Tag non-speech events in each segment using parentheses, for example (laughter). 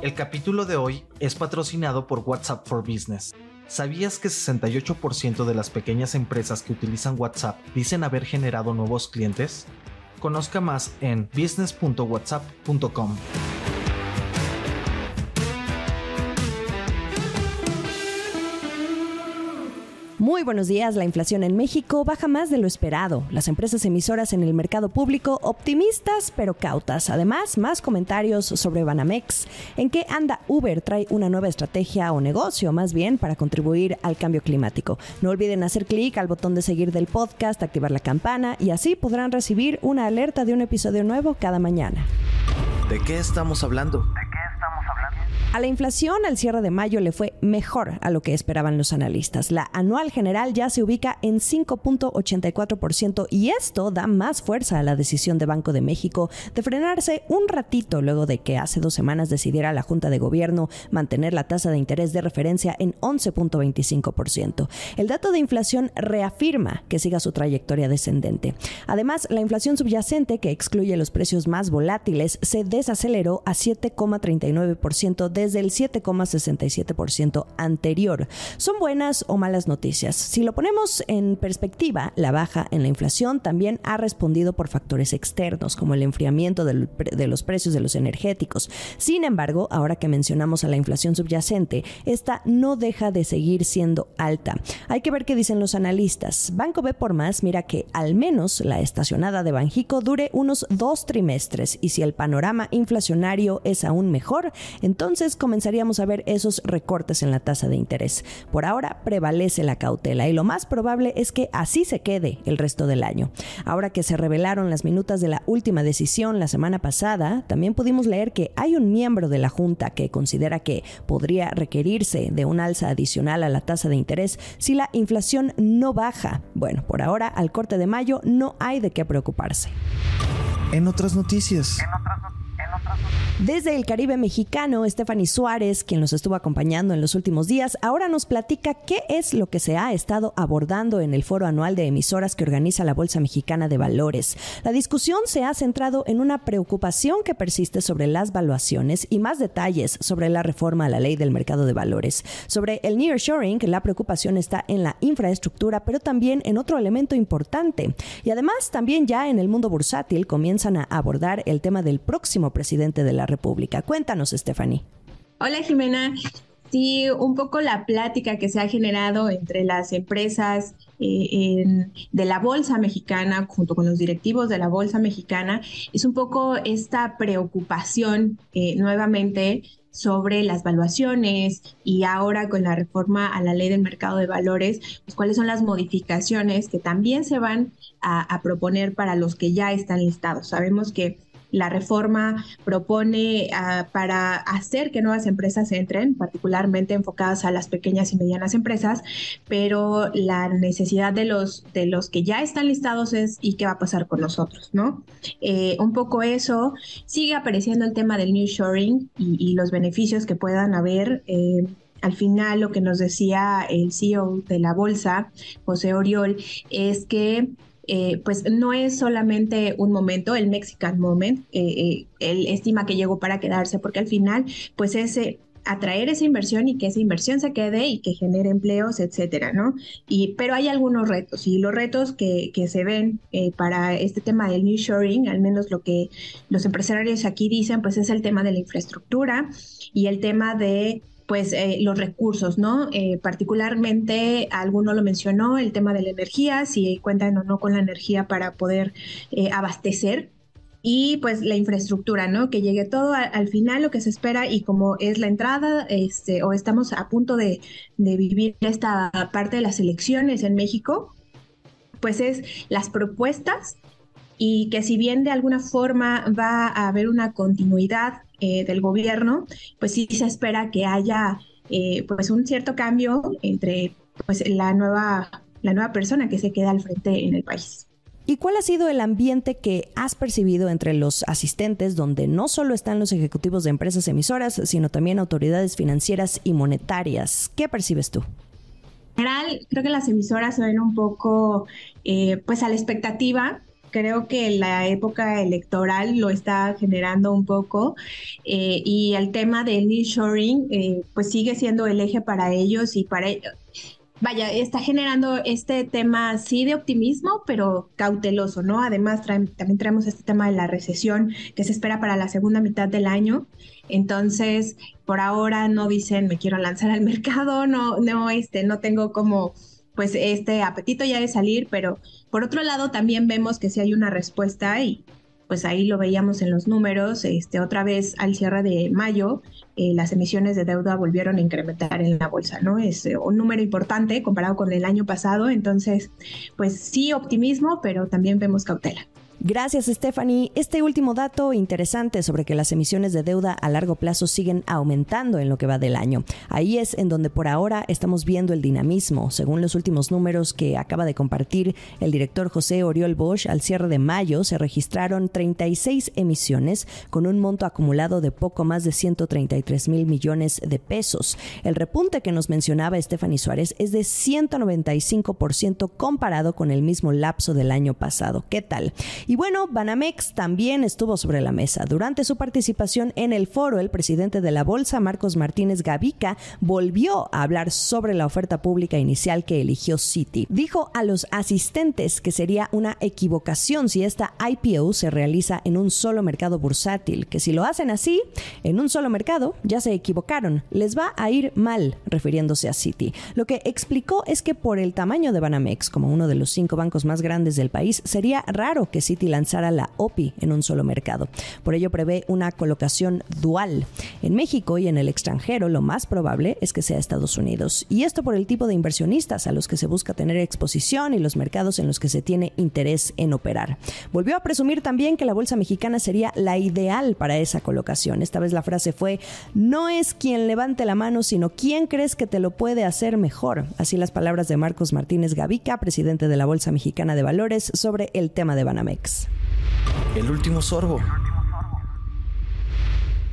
El capítulo de hoy es patrocinado por WhatsApp for Business. ¿Sabías que 68% de las pequeñas empresas que utilizan WhatsApp dicen haber generado nuevos clientes? Conozca más en business.whatsapp.com. Muy buenos días. La inflación en México baja más de lo esperado. Las empresas emisoras en el mercado público optimistas pero cautas. Además, más comentarios sobre Banamex. ¿En qué anda Uber? Trae una nueva estrategia o negocio más bien para contribuir al cambio climático. No olviden hacer clic al botón de seguir del podcast, activar la campana y así podrán recibir una alerta de un episodio nuevo cada mañana. ¿De qué estamos hablando? A la inflación al cierre de mayo le fue mejor a lo que esperaban los analistas. La anual general ya se ubica en 5.84% y esto da más fuerza a la decisión de Banco de México de frenarse un ratito luego de que hace dos semanas decidiera la Junta de Gobierno mantener la tasa de interés de referencia en 11.25%. El dato de inflación reafirma que siga su trayectoria descendente. Además, la inflación subyacente, que excluye los precios más volátiles, se desaceleró a 7,39% desde el 7,67% anterior. ¿Son buenas o malas noticias? Si lo ponemos en perspectiva, la baja en la inflación también ha respondido por factores externos, como el enfriamiento de los precios de los energéticos. Sin embargo, ahora que mencionamos a la inflación subyacente, esta no deja de seguir siendo alta. Hay que ver qué dicen los analistas. Banco B por más mira que al menos la estacionada de Banjico dure unos dos trimestres y si el panorama inflacionario es aún mejor, entonces comenzaríamos a ver esos recortes en la tasa de interés. Por ahora prevalece la cautela y lo más probable es que así se quede el resto del año. Ahora que se revelaron las minutas de la última decisión la semana pasada, también pudimos leer que hay un miembro de la Junta que considera que podría requerirse de un alza adicional a la tasa de interés si la inflación no baja. Bueno, por ahora, al corte de mayo no hay de qué preocuparse. En otras noticias. Desde el Caribe mexicano, Stephanie Suárez, quien nos estuvo acompañando en los últimos días, ahora nos platica qué es lo que se ha estado abordando en el foro anual de emisoras que organiza la Bolsa Mexicana de Valores. La discusión se ha centrado en una preocupación que persiste sobre las valuaciones y más detalles sobre la reforma a la ley del mercado de valores. Sobre el nearshoring, la preocupación está en la infraestructura, pero también en otro elemento importante. Y además, también ya en el mundo bursátil comienzan a abordar el tema del próximo presidente de la República. Cuéntanos, Stephanie. Hola, Jimena. Sí, un poco la plática que se ha generado entre las empresas eh, de la Bolsa Mexicana, junto con los directivos de la Bolsa Mexicana, es un poco esta preocupación eh, nuevamente sobre las valuaciones y ahora con la reforma a la ley del mercado de valores, pues cuáles son las modificaciones que también se van a proponer para los que ya están listados. Sabemos que la reforma propone ah, para hacer que nuevas empresas entren, particularmente enfocadas a las pequeñas y medianas empresas, pero la necesidad de los, de los que ya están listados es ¿y qué va a pasar con nosotros? ¿no? Eh, un poco eso, sigue apareciendo el tema del new shoring y, los beneficios que puedan haber. Eh, al final lo que nos decía el CEO de la bolsa, José Oriol, es que eh, pues no es solamente un momento, el Mexican Moment, eh, eh, él estima que llegó para quedarse, porque al final, pues ese atraer esa inversión y que esa inversión se quede y que genere empleos, etcétera, ¿no? Y, pero hay algunos retos y los retos que, se ven para este tema del new shoring, al menos lo que los empresarios aquí dicen, pues es el tema de la infraestructura y el tema de pues eh, los recursos, ¿no? Eh, particularmente, alguno lo mencionó, el tema de la energía, si cuentan o no con la energía para poder eh, abastecer. Y pues la infraestructura, ¿no? Que llegue todo al final lo que se espera y como es la entrada, este, o estamos a punto de, de vivir esta parte de las elecciones en México, pues es las propuestas y que si bien de alguna forma va a haber una continuidad eh, del gobierno, pues sí se espera que haya eh, pues un cierto cambio entre pues la nueva, la nueva persona que se queda al frente en el país. ¿Y cuál ha sido el ambiente que has percibido entre los asistentes, donde no solo están los ejecutivos de empresas emisoras, sino también autoridades financieras y monetarias? ¿Qué percibes tú? En general, creo que las emisoras se ven un poco, eh, pues, a la expectativa creo que la época electoral lo está generando un poco eh, y el tema del nearshoring eh, pues sigue siendo el eje para ellos y para ellos vaya, está generando este tema sí de optimismo, pero cauteloso, ¿no? Además, también traemos este tema de la recesión que se espera para la segunda mitad del año. Entonces, por ahora no dicen me quiero lanzar al (laughs) mercado, no, no, este, no tengo como pues este apetito ya de salir, pero por otro lado también vemos que sí hay una respuesta y pues ahí lo veíamos en los números, este, otra vez al cierre de mayo, eh, las emisiones de deuda volvieron a incrementar en la bolsa, ¿no? Es eh, un número importante comparado con el año pasado, entonces, pues sí, optimismo, pero también vemos cautela. Gracias, Stephanie. Este último dato interesante sobre que las emisiones de deuda a largo plazo siguen aumentando en lo que va del año. Ahí es en donde por ahora estamos viendo el dinamismo. Según los últimos números que acaba de compartir el director José Oriol Bosch, al cierre de mayo se registraron 36 emisiones con un monto acumulado de poco más de 133 mil millones de pesos. El repunte que nos mencionaba Stephanie Suárez es de 195% comparado con el mismo lapso del año pasado. ¿Qué tal? Y bueno, Banamex también estuvo sobre la mesa. Durante su participación en el foro, el presidente de la bolsa, Marcos Martínez Gavica, volvió a hablar sobre la oferta pública inicial que eligió Citi. Dijo a los asistentes que sería una equivocación si esta IPO se realiza en un solo mercado bursátil, que si lo hacen así, en un solo mercado, ya se equivocaron, les va a ir mal, refiriéndose a Citi. Lo que explicó es que por el tamaño de Banamex, como uno de los cinco bancos más grandes del país, sería raro que Citi y lanzara la OPI en un solo mercado. Por ello prevé una colocación dual. En México y en el extranjero lo más probable es que sea Estados Unidos. Y esto por el tipo de inversionistas a los que se busca tener exposición y los mercados en los que se tiene interés en operar. Volvió a presumir también que la bolsa mexicana sería la ideal para esa colocación. Esta vez la frase fue, no es quien levante la mano, sino quién crees que te lo puede hacer mejor. Así las palabras de Marcos Martínez Gavica, presidente de la Bolsa Mexicana de Valores, sobre el tema de Banamex. El último sorbo.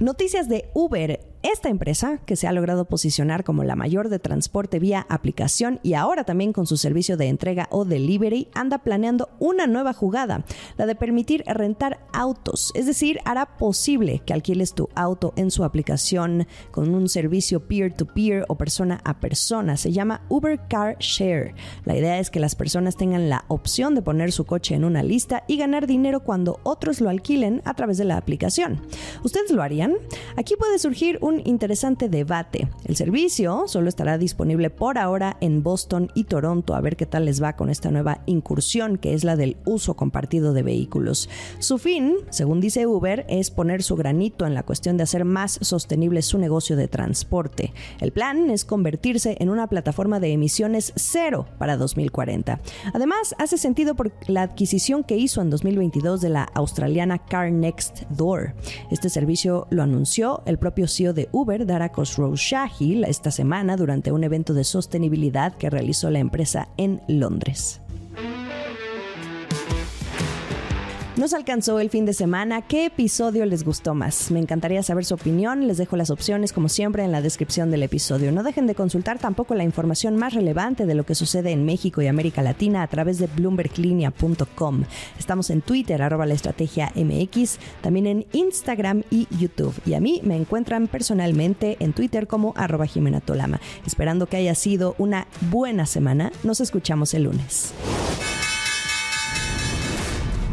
Noticias de Uber esta empresa, que se ha logrado posicionar como la mayor de transporte vía aplicación y ahora también con su servicio de entrega o delivery, anda planeando una nueva jugada, la de permitir rentar autos. Es decir, hará posible que alquiles tu auto en su aplicación con un servicio peer-to-peer o persona a persona. Se llama Uber Car Share. La idea es que las personas tengan la opción de poner su coche en una lista y ganar dinero cuando otros lo alquilen a través de la aplicación. ¿Ustedes lo harían? Aquí puede surgir un interesante debate. El servicio solo estará disponible por ahora en Boston y Toronto, a ver qué tal les va con esta nueva incursión que es la del uso compartido de vehículos. Su fin, según dice Uber, es poner su granito en la cuestión de hacer más sostenible su negocio de transporte. El plan es convertirse en una plataforma de emisiones cero para 2040. Además, hace sentido por la adquisición que hizo en 2022 de la australiana Car Next Door. Este servicio lo anunció el propio CEO de Uber, Dara Khosrow Shahil, esta semana durante un evento de sostenibilidad que realizó la empresa en Londres. Nos alcanzó el fin de semana. ¿Qué episodio les gustó más? Me encantaría saber su opinión. Les dejo las opciones, como siempre, en la descripción del episodio. No dejen de consultar tampoco la información más relevante de lo que sucede en México y América Latina a través de bloomberglinea.com. Estamos en Twitter, arroba la estrategia MX, también en Instagram y YouTube. Y a mí me encuentran personalmente en Twitter como arroba Jimena Tolama. Esperando que haya sido una buena semana. Nos escuchamos el lunes.